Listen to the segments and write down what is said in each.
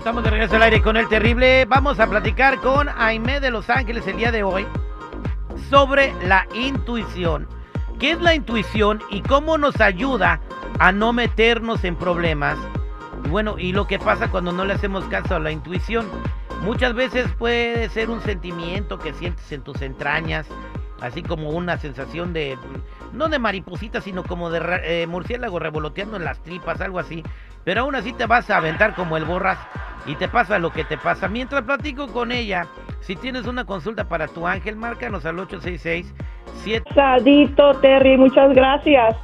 Estamos de regreso al aire con el terrible. Vamos a platicar con Aime de Los Ángeles el día de hoy sobre la intuición. ¿Qué es la intuición y cómo nos ayuda a no meternos en problemas? Bueno, y lo que pasa cuando no le hacemos caso a la intuición. Muchas veces puede ser un sentimiento que sientes en tus entrañas, así como una sensación de, no de mariposita, sino como de eh, murciélago revoloteando en las tripas, algo así. Pero aún así te vas a aventar como el borras y te pasa lo que te pasa. Mientras platico con ella, si tienes una consulta para tu ángel, márcanos al 866 7 Sadito, Terry, muchas gracias.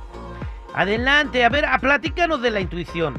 Adelante, a ver, a platícanos de la intuición.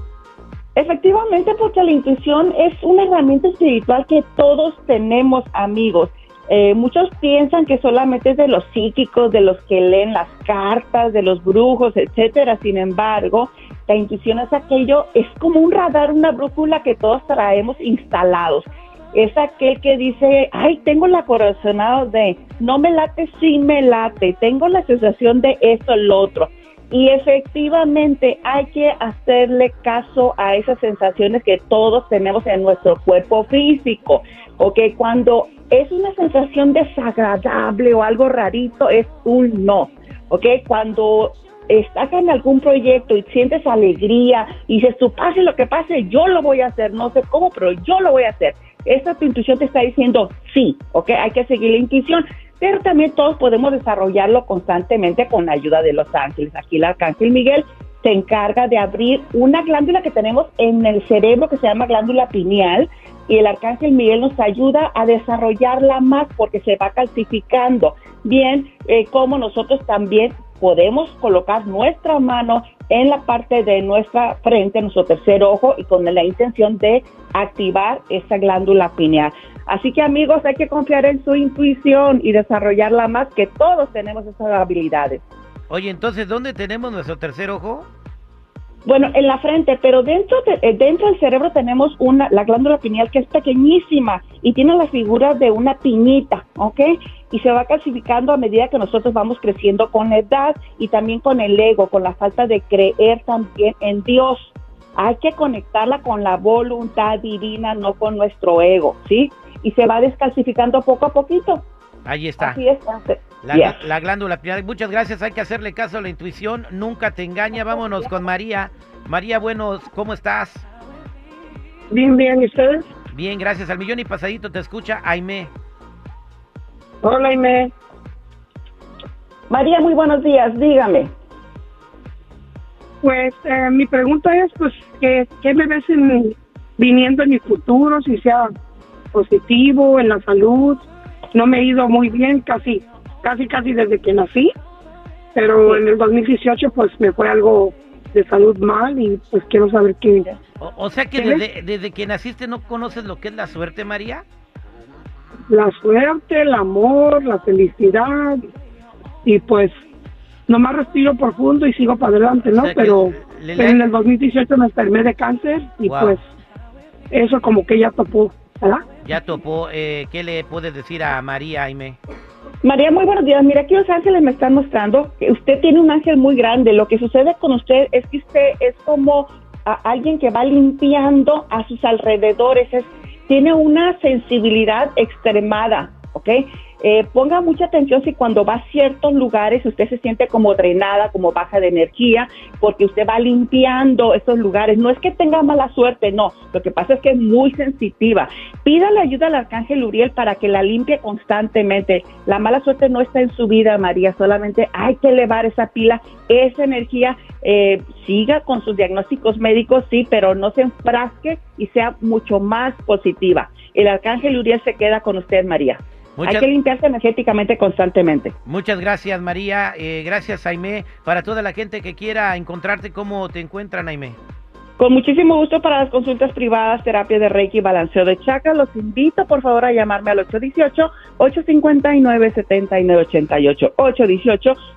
Efectivamente, porque la intuición es una herramienta espiritual que todos tenemos, amigos. Eh, muchos piensan que solamente es de los psíquicos, de los que leen las cartas, de los brujos, etcétera. Sin embargo, la intuición es aquello, es como un radar, una brújula que todos traemos instalados. Es aquel que dice, ay, tengo la corazonada de, no me late, sí me late, tengo la sensación de esto, lo otro. Y efectivamente hay que hacerle caso a esas sensaciones que todos tenemos en nuestro cuerpo físico. Ok, cuando es una sensación desagradable o algo rarito, es un no. Ok, cuando estás en algún proyecto y sientes alegría y dices, tú pase lo que pase, yo lo voy a hacer, no sé cómo, pero yo lo voy a hacer. Esa tu intuición te está diciendo sí, ¿ok? Hay que seguir la intuición, pero también todos podemos desarrollarlo constantemente con la ayuda de los ángeles. Aquí el arcángel Miguel se encarga de abrir una glándula que tenemos en el cerebro que se llama glándula pineal y el arcángel Miguel nos ayuda a desarrollarla más porque se va calcificando. Bien, eh, como nosotros también podemos colocar nuestra mano en la parte de nuestra frente, nuestro tercer ojo, y con la intención de activar esa glándula pineal. Así que amigos, hay que confiar en su intuición y desarrollarla más, que todos tenemos esas habilidades. Oye, entonces, ¿dónde tenemos nuestro tercer ojo? Bueno, en la frente, pero dentro eh, dentro del cerebro tenemos una la glándula pineal que es pequeñísima y tiene la figura de una piñita, ¿ok? Y se va calcificando a medida que nosotros vamos creciendo con la edad y también con el ego, con la falta de creer también en Dios. Hay que conectarla con la voluntad divina, no con nuestro ego, ¿sí? Y se va descalcificando poco a poquito. Ahí está. Así es. La, la, glándula pineal. Muchas gracias. Hay que hacerle caso a la intuición. Nunca te engaña. Vámonos con María. María, buenos, ¿cómo estás? Bien, bien. ¿Y ustedes? Bien, gracias. Al millón y pasadito te escucha Aime. Hola, Aime. María, muy buenos días. Dígame. Pues eh, mi pregunta es, pues, ¿qué, qué me ves viniendo en mi futuro? Si sea positivo, en la salud, no me he ido muy bien casi, casi, casi desde que nací, pero en el 2018 pues me fue algo de salud mal y pues quiero saber qué. O, o sea que desde, desde, que naciste no conoces lo que es la suerte, María. La suerte, el amor, la felicidad y pues nomás respiro profundo y sigo para adelante, ¿no? pero, en el 2018 me enfermé de cáncer y pues eso como que ya topó, ¿verdad? Ya topó. Eh, ¿Qué le puedes decir a María Aime? María, muy buenos días. Mira, aquí los ángeles me están mostrando que usted tiene un ángel muy grande. Lo que sucede con usted es que usted es como alguien que va limpiando a sus alrededores. Es, tiene una sensibilidad extremada, ¿ok? Eh, ponga mucha atención si cuando va a ciertos lugares usted se siente como drenada, como baja de energía, porque usted va limpiando esos lugares. No es que tenga mala suerte, no. Lo que pasa es que es muy sensitiva. Pídale ayuda al arcángel Uriel para que la limpie constantemente. La mala suerte no está en su vida, María. Solamente hay que elevar esa pila, esa energía. Eh, siga con sus diagnósticos médicos, sí, pero no se enfrasque y sea mucho más positiva. El arcángel Uriel se queda con usted, María. Hay que limpiarse energéticamente constantemente. Muchas gracias, María. Eh, gracias, Jaime. Para toda la gente que quiera encontrarte, ¿cómo te encuentran, Jaime? Con muchísimo gusto para las consultas privadas, terapia de Reiki y balanceo de chakra. Los invito, por favor, a llamarme al 818-859-7988.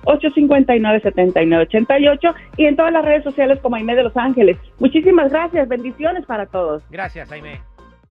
818-859-7988. Y en todas las redes sociales como Jaime de Los Ángeles. Muchísimas gracias. Bendiciones para todos. Gracias, Jaime.